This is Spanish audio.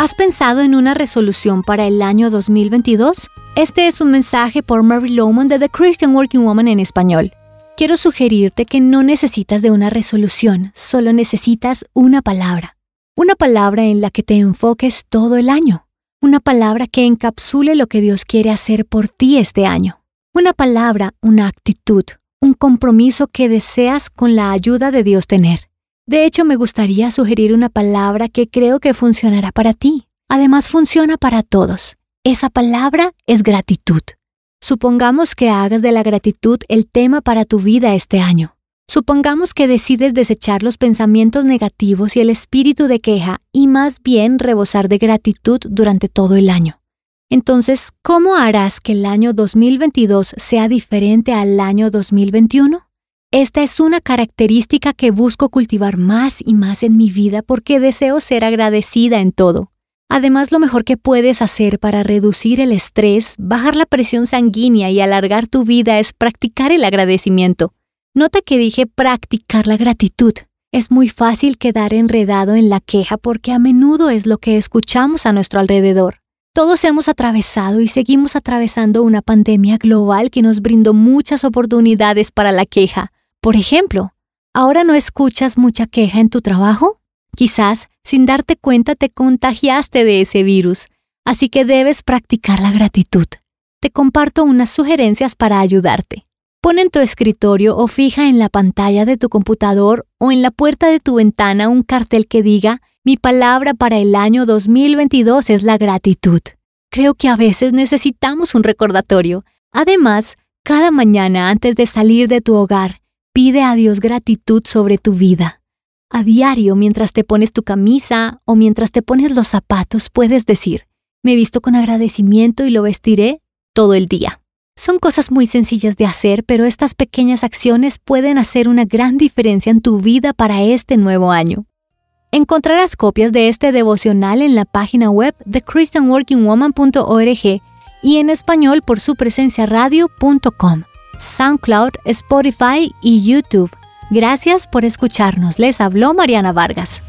¿Has pensado en una resolución para el año 2022? Este es un mensaje por Mary Lowman de The Christian Working Woman en español. Quiero sugerirte que no necesitas de una resolución, solo necesitas una palabra. Una palabra en la que te enfoques todo el año. Una palabra que encapsule lo que Dios quiere hacer por ti este año. Una palabra, una actitud, un compromiso que deseas con la ayuda de Dios tener. De hecho, me gustaría sugerir una palabra que creo que funcionará para ti. Además, funciona para todos. Esa palabra es gratitud. Supongamos que hagas de la gratitud el tema para tu vida este año. Supongamos que decides desechar los pensamientos negativos y el espíritu de queja y más bien rebosar de gratitud durante todo el año. Entonces, ¿cómo harás que el año 2022 sea diferente al año 2021? Esta es una característica que busco cultivar más y más en mi vida porque deseo ser agradecida en todo. Además, lo mejor que puedes hacer para reducir el estrés, bajar la presión sanguínea y alargar tu vida es practicar el agradecimiento. Nota que dije practicar la gratitud. Es muy fácil quedar enredado en la queja porque a menudo es lo que escuchamos a nuestro alrededor. Todos hemos atravesado y seguimos atravesando una pandemia global que nos brindó muchas oportunidades para la queja, por ejemplo, ¿ahora no escuchas mucha queja en tu trabajo? Quizás, sin darte cuenta, te contagiaste de ese virus, así que debes practicar la gratitud. Te comparto unas sugerencias para ayudarte. Pon en tu escritorio o fija en la pantalla de tu computador o en la puerta de tu ventana un cartel que diga, mi palabra para el año 2022 es la gratitud. Creo que a veces necesitamos un recordatorio. Además, cada mañana antes de salir de tu hogar, Pide a Dios gratitud sobre tu vida. A diario, mientras te pones tu camisa o mientras te pones los zapatos, puedes decir, me visto con agradecimiento y lo vestiré todo el día. Son cosas muy sencillas de hacer, pero estas pequeñas acciones pueden hacer una gran diferencia en tu vida para este nuevo año. Encontrarás copias de este devocional en la página web de christianworkingwoman.org y en español por su presencia radio.com. SoundCloud, Spotify y YouTube. Gracias por escucharnos. Les habló Mariana Vargas.